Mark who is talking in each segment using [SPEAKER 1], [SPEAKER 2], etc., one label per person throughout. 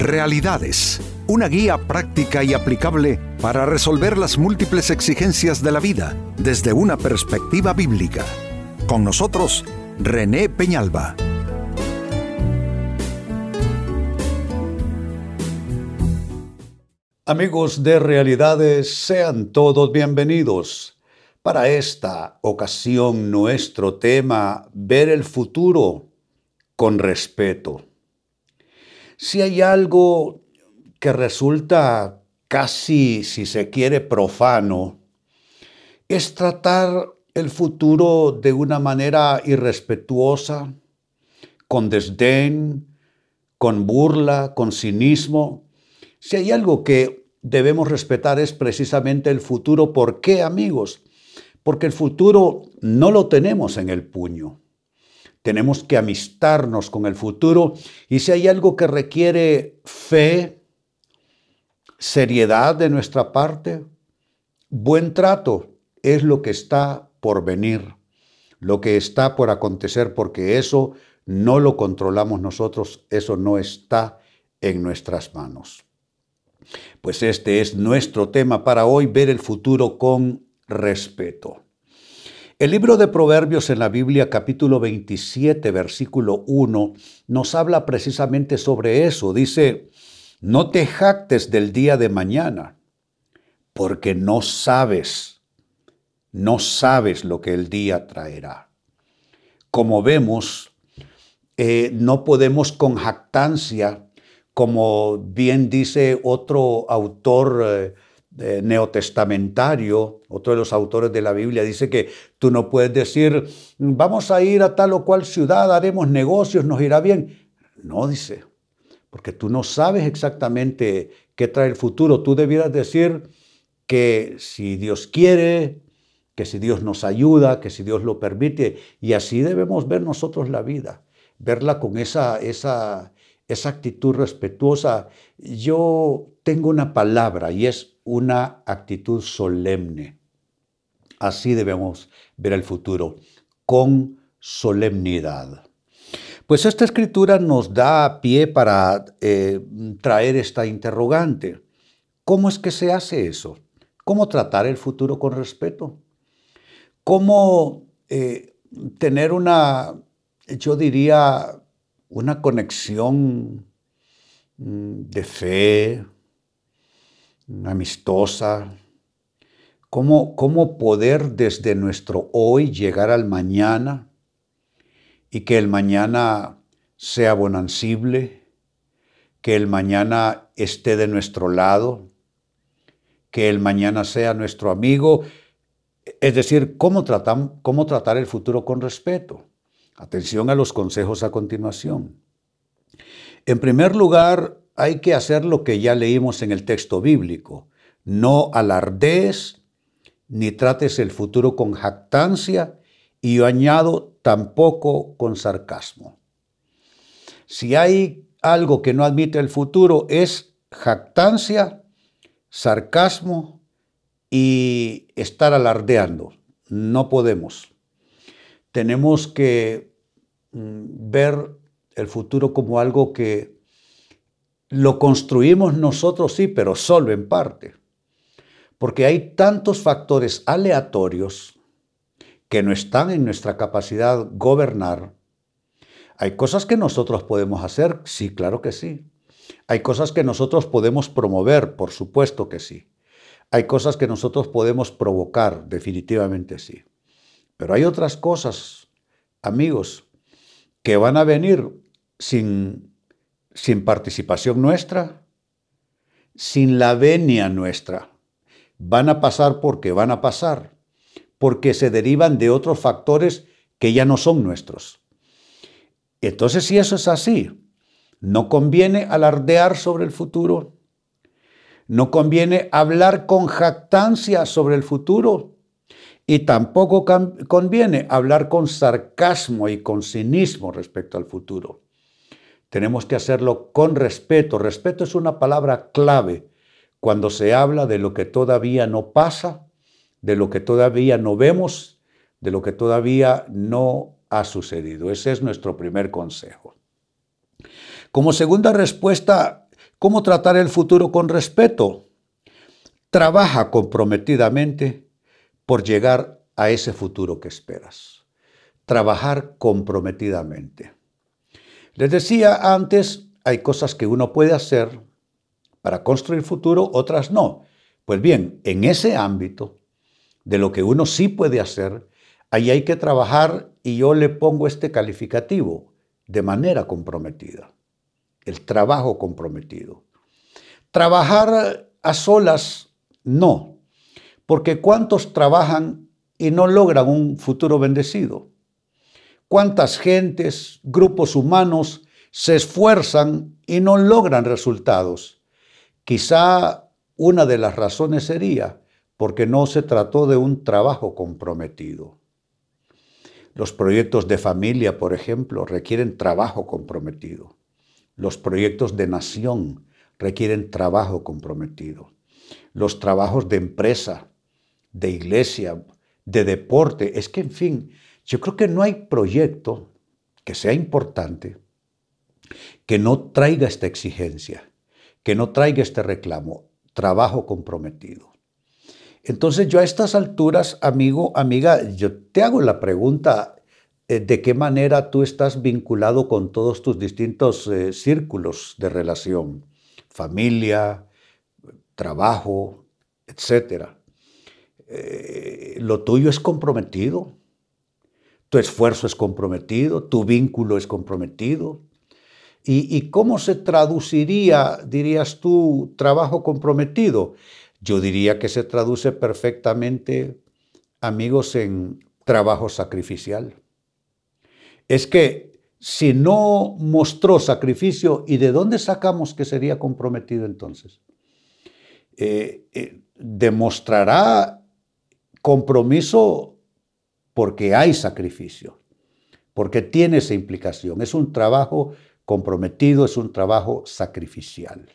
[SPEAKER 1] Realidades, una guía práctica y aplicable para resolver las múltiples exigencias de la vida desde una perspectiva bíblica. Con nosotros, René Peñalba.
[SPEAKER 2] Amigos de Realidades, sean todos bienvenidos. Para esta ocasión nuestro tema, ver el futuro con respeto. Si hay algo que resulta casi, si se quiere, profano, es tratar el futuro de una manera irrespetuosa, con desdén, con burla, con cinismo. Si hay algo que debemos respetar es precisamente el futuro. ¿Por qué, amigos? Porque el futuro no lo tenemos en el puño. Tenemos que amistarnos con el futuro y si hay algo que requiere fe, seriedad de nuestra parte, buen trato es lo que está por venir, lo que está por acontecer, porque eso no lo controlamos nosotros, eso no está en nuestras manos. Pues este es nuestro tema para hoy, ver el futuro con respeto. El libro de Proverbios en la Biblia capítulo 27 versículo 1 nos habla precisamente sobre eso. Dice, no te jactes del día de mañana, porque no sabes, no sabes lo que el día traerá. Como vemos, eh, no podemos con jactancia como bien dice otro autor eh, neotestamentario, otro de los autores de la Biblia, dice que tú no puedes decir, vamos a ir a tal o cual ciudad, haremos negocios, nos irá bien. No, dice, porque tú no sabes exactamente qué trae el futuro. Tú debieras decir que si Dios quiere, que si Dios nos ayuda, que si Dios lo permite, y así debemos ver nosotros la vida, verla con esa, esa, esa actitud respetuosa. Yo tengo una palabra y es una actitud solemne. Así debemos ver el futuro, con solemnidad. Pues esta escritura nos da pie para eh, traer esta interrogante. ¿Cómo es que se hace eso? ¿Cómo tratar el futuro con respeto? ¿Cómo eh, tener una, yo diría, una conexión mm, de fe, amistosa, cómo, cómo poder desde nuestro hoy llegar al mañana y que el mañana sea bonancible, que el mañana esté de nuestro lado, que el mañana sea nuestro amigo, es decir, cómo, cómo tratar el futuro con respeto. Atención a los consejos a continuación. En primer lugar, hay que hacer lo que ya leímos en el texto bíblico. No alardees ni trates el futuro con jactancia y yo añado tampoco con sarcasmo. Si hay algo que no admite el futuro es jactancia, sarcasmo y estar alardeando. No podemos. Tenemos que Mm, ver el futuro como algo que lo construimos nosotros, sí, pero solo en parte. Porque hay tantos factores aleatorios que no están en nuestra capacidad gobernar. Hay cosas que nosotros podemos hacer, sí, claro que sí. Hay cosas que nosotros podemos promover, por supuesto que sí. Hay cosas que nosotros podemos provocar, definitivamente sí. Pero hay otras cosas, amigos, que van a venir sin, sin participación nuestra, sin la venia nuestra. Van a pasar porque van a pasar, porque se derivan de otros factores que ya no son nuestros. Entonces, si eso es así, no conviene alardear sobre el futuro, no conviene hablar con jactancia sobre el futuro, y tampoco conviene hablar con sarcasmo y con cinismo respecto al futuro. Tenemos que hacerlo con respeto. Respeto es una palabra clave cuando se habla de lo que todavía no pasa, de lo que todavía no vemos, de lo que todavía no ha sucedido. Ese es nuestro primer consejo. Como segunda respuesta, ¿Cómo tratar el futuro con respeto? Trabaja comprometidamente por llegar a ese futuro que esperas. Trabajar comprometidamente. Les decía antes, hay cosas que uno puede hacer para construir futuro, otras no. Pues bien, en ese ámbito de lo que uno sí puede hacer, ahí hay que trabajar y yo le pongo este calificativo de manera comprometida. El trabajo comprometido. Trabajar a solas, no. Porque ¿cuántos trabajan y no logran un futuro bendecido? ¿Cuántas gentes, grupos humanos se esfuerzan y no logran resultados? Quizá una de las razones sería porque no se trató de un trabajo comprometido. Los proyectos de familia, por ejemplo, requieren trabajo comprometido. Los proyectos de nación requieren trabajo comprometido. Los trabajos de empresa, de iglesia, de deporte, es que, en fin, yo creo que no hay proyecto que sea importante que no traiga esta exigencia, que no traiga este reclamo, trabajo comprometido. Entonces yo a estas alturas, amigo, amiga, yo te hago la pregunta, eh, ¿de qué manera tú estás vinculado con todos tus distintos eh, círculos de relación? Familia, trabajo, etcétera. Eh, lo tuyo es comprometido, tu esfuerzo es comprometido, tu vínculo es comprometido. ¿Y, ¿Y, cómo se traduciría, dirías tú, trabajo comprometido? Yo diría que se traduce perfectamente, amigos, en trabajo sacrificial. Es que si no mostró sacrificio, ¿y de dónde sacamos que sería comprometido entonces? Eh, eh, demostrará compromiso porque hay sacrificio, porque tiene esa implicación. Es un trabajo comprometido, es un trabajo sacrificial.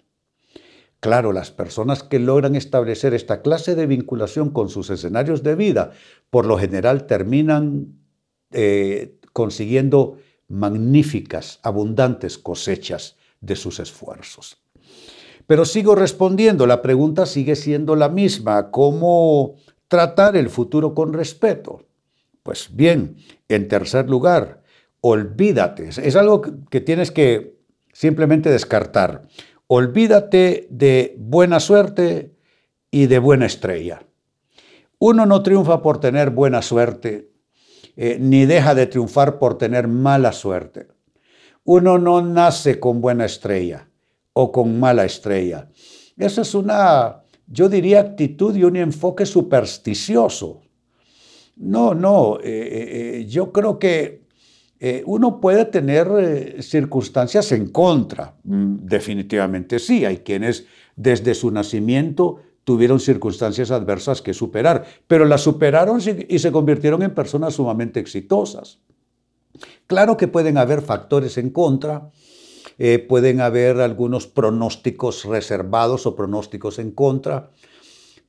[SPEAKER 2] Claro, las personas que logran establecer esta clase de vinculación con sus escenarios de vida, por lo general terminan eh, consiguiendo magníficas, abundantes cosechas de sus esfuerzos. Pero sigo respondiendo, la pregunta sigue siendo la misma, ¿cómo tratar el futuro con respeto? Pues bien, en tercer lugar, olvídate, es algo que tienes que simplemente descartar. Olvídate de buena suerte y de buena estrella. Uno no triunfa por tener buena suerte, eh, ni deja de triunfar por tener mala suerte. Uno no nace con buena estrella o con mala estrella. Esa es una, yo diría, actitud y un enfoque supersticioso. No, no, eh, eh, yo creo que eh, uno puede tener eh, circunstancias en contra, mm, definitivamente sí, hay quienes desde su nacimiento tuvieron circunstancias adversas que superar, pero las superaron y se convirtieron en personas sumamente exitosas. Claro que pueden haber factores en contra, eh, pueden haber algunos pronósticos reservados o pronósticos en contra,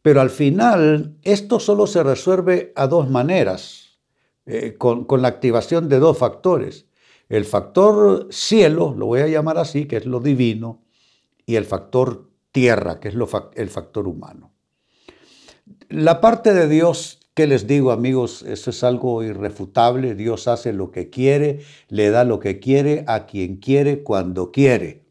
[SPEAKER 2] pero al final esto solo se resuelve a dos maneras. Eh, con, la activación de dos factores. El factor cielo, lo voy a llamar así, que es lo divino, y el factor tierra, que es el factor humano. La parte de Dios, ¿qué les digo amigos? Eso es algo irrefutable. Dios hace lo que quiere, le da lo que quiere a quien quiere, cuando quiere.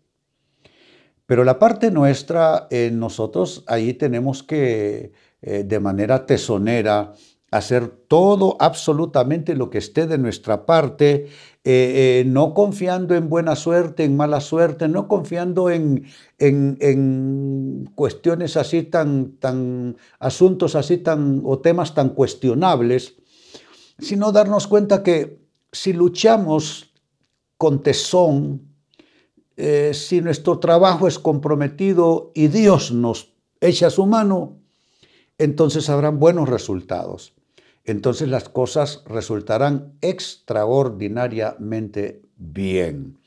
[SPEAKER 2] Pero la parte nuestra, en nosotros ahí tenemos que, eh, de manera tesonera, hacer todo, absolutamente lo que esté de nuestra parte, eh, eh, no confiando en buena suerte, en mala suerte, no confiando en, en, cuestiones así tan, tan, asuntos así tan, o temas tan cuestionables, sino darnos cuenta que si luchamos con tesón, eh, si nuestro trabajo es comprometido y Dios nos echa su mano, entonces habrán buenos resultados entonces las cosas resultarán extraordinariamente bien.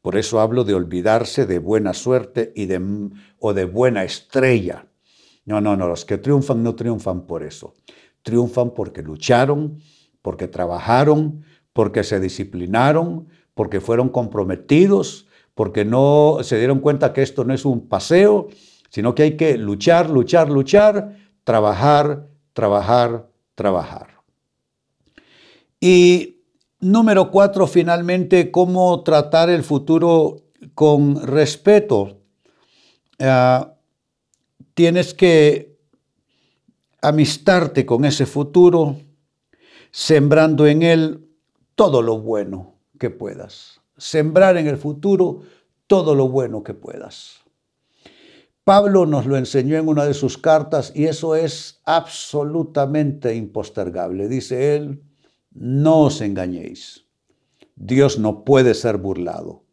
[SPEAKER 2] Por eso hablo de olvidarse de buena suerte y de, o de buena estrella. No, no, no, los que triunfan no triunfan por eso. Triunfan porque lucharon, porque trabajaron, porque se disciplinaron, porque fueron comprometidos, porque no se dieron cuenta que esto no es un paseo, sino que hay que luchar, luchar, luchar, trabajar, trabajar, trabajar. Y número cuatro, finalmente, cómo tratar el futuro con respeto. Ah, tienes que amistarte con ese futuro, sembrando en él todo lo bueno que puedas. Sembrar en el futuro todo lo bueno que puedas. Pablo nos lo enseñó en una de sus cartas y eso es absolutamente impostergable. Dice él, no os engañéis. Dios no puede ser burlado,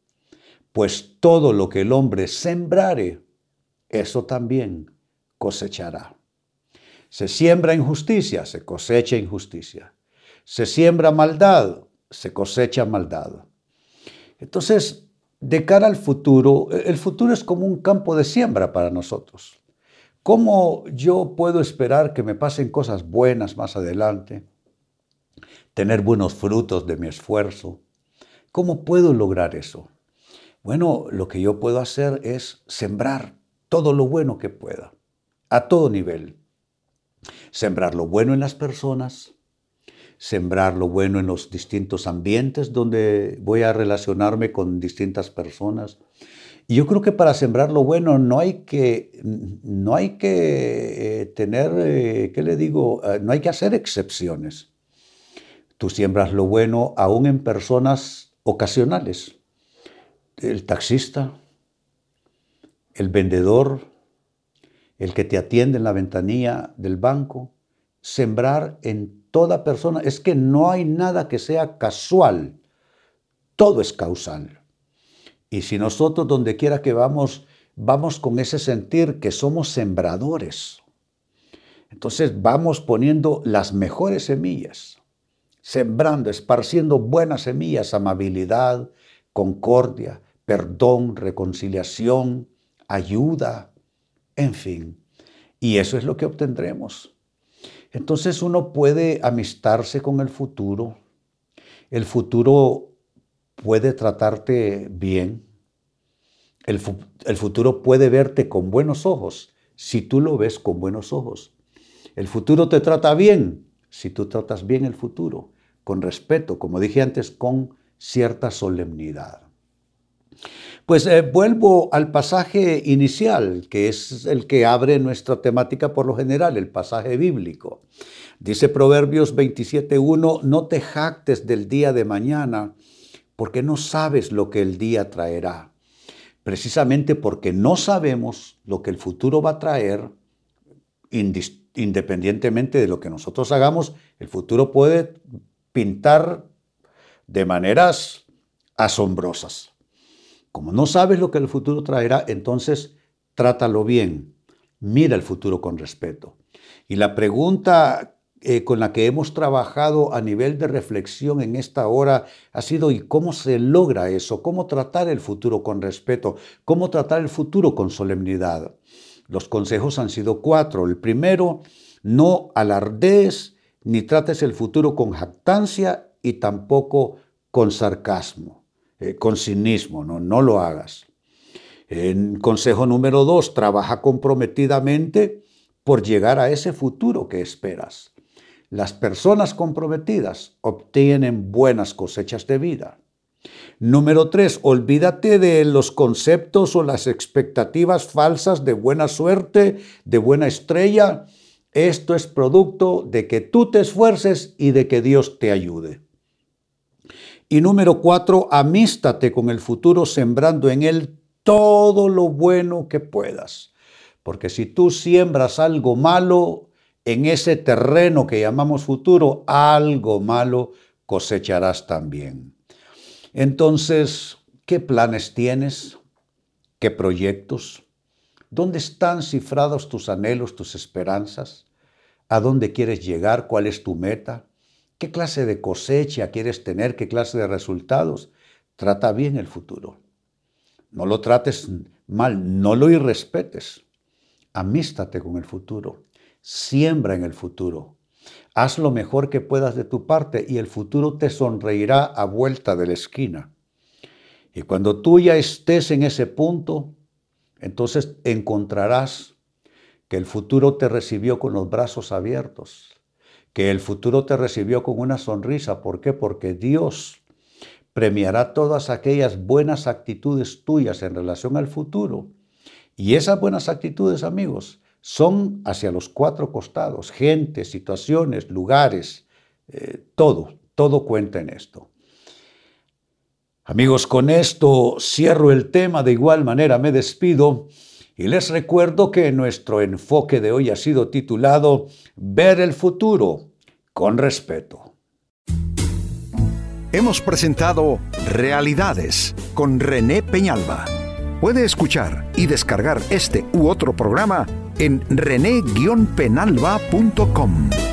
[SPEAKER 2] pues todo lo que el hombre sembrare, eso también cosechará. Se siembra injusticia, se cosecha injusticia. Se siembra maldad, se cosecha maldad. Entonces, de cara al futuro, el futuro es como un campo de siembra para nosotros. ¿Cómo yo puedo esperar que me pasen cosas buenas más adelante? Tener buenos frutos de mi esfuerzo. ¿Cómo puedo lograr eso? Bueno, lo que yo puedo hacer es sembrar todo lo bueno que pueda, a todo nivel. Sembrar lo bueno en las personas, sembrar lo bueno en los distintos ambientes donde voy a relacionarme con distintas personas. Y yo creo que para sembrar lo bueno no hay que, no hay que eh, tener, eh, ¿qué le digo? Eh, no hay que hacer excepciones. Tú siembras lo bueno aún en personas ocasionales. El taxista, el vendedor, el que te atiende en la ventanilla del banco, sembrar en toda persona. Es que no hay nada que sea casual. Todo es causal. Y si nosotros donde quiera que vamos, vamos con ese sentir que somos sembradores, entonces vamos poniendo las mejores semillas, sembrando, esparciendo buenas semillas, amabilidad, concordia, perdón, reconciliación, ayuda, en fin. Y eso es lo que obtendremos. Entonces uno puede amistarse con el futuro. El futuro puede tratarte bien. El, futuro puede verte con buenos ojos si tú lo ves con buenos ojos. El futuro te trata bien si tú tratas bien el futuro, con respeto, como dije antes, con cierta solemnidad. Pues eh, vuelvo al pasaje inicial, que es el que abre nuestra temática por lo general, el pasaje bíblico. Dice Proverbios 27.1, no te jactes del día de mañana, porque no sabes lo que el día traerá. Precisamente porque no sabemos lo que el futuro va a traer, independientemente de lo que nosotros hagamos, el futuro puede pintar de maneras asombrosas. Como no sabes lo que el futuro traerá, entonces trátalo bien. Mira el futuro con respeto. Y la pregunta eh, con la que hemos trabajado a nivel de reflexión en esta hora ha sido ¿y cómo se logra eso? ¿Cómo tratar el futuro con respeto? ¿Cómo tratar el futuro con solemnidad? Los consejos han sido cuatro. El primero, no alardees ni trates el futuro con jactancia y tampoco con sarcasmo. Eh, con cinismo, ¿no? no lo hagas. En consejo número dos, trabaja comprometidamente por llegar a ese futuro que esperas. Las personas comprometidas obtienen buenas cosechas de vida. Número tres, olvídate de los conceptos o las expectativas falsas de buena suerte, de buena estrella. Esto es producto de que tú te esfuerces y de que Dios te ayude. Y número cuatro, amístate con el futuro sembrando en él todo lo bueno que puedas. Porque si tú siembras algo malo en ese terreno que llamamos futuro, algo malo cosecharás también. Entonces, ¿qué planes tienes? ¿Qué proyectos? ¿Dónde están cifrados tus anhelos, tus esperanzas? ¿A dónde quieres llegar? ¿Cuál es tu meta? ¿Qué clase de cosecha quieres tener? ¿Qué clase de resultados? Trata bien el futuro. No lo trates mal, no lo irrespetes. Amístate con el futuro. Siembra en el futuro. Haz lo mejor que puedas de tu parte y el futuro te sonreirá a vuelta de la esquina. Y cuando tú ya estés en ese punto, entonces encontrarás que el futuro te recibió con los brazos abiertos, que el futuro te recibió con una sonrisa. ¿Por qué? Porque Dios premiará todas aquellas buenas actitudes tuyas en relación al futuro. Y esas buenas actitudes, amigos, son hacia los cuatro costados, gente, situaciones, lugares, eh, todo, todo cuenta en esto. Amigos, con esto cierro el tema, de igual manera me despido y les recuerdo que nuestro enfoque de hoy ha sido titulado Ver el futuro con respeto.
[SPEAKER 1] Hemos presentado Realidades con René Peñalba. Puede escuchar y descargar este u otro programa en rene-penalba.com.